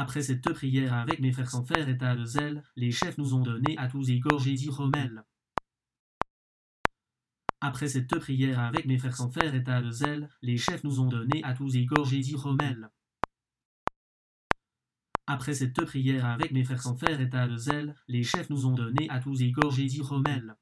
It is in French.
Après cette prière avec mes frères sans faire état de zèle, les chefs nous ont donné à tous égorgés dit Rommel. Après cette prière avec mes frères sans faire état de zèle, les chefs nous ont donné à tous égorgés dit Rommel. Après cette prière avec mes frères sans faire état de zèle, les chefs nous ont donné à tous égorgés dit Rommel.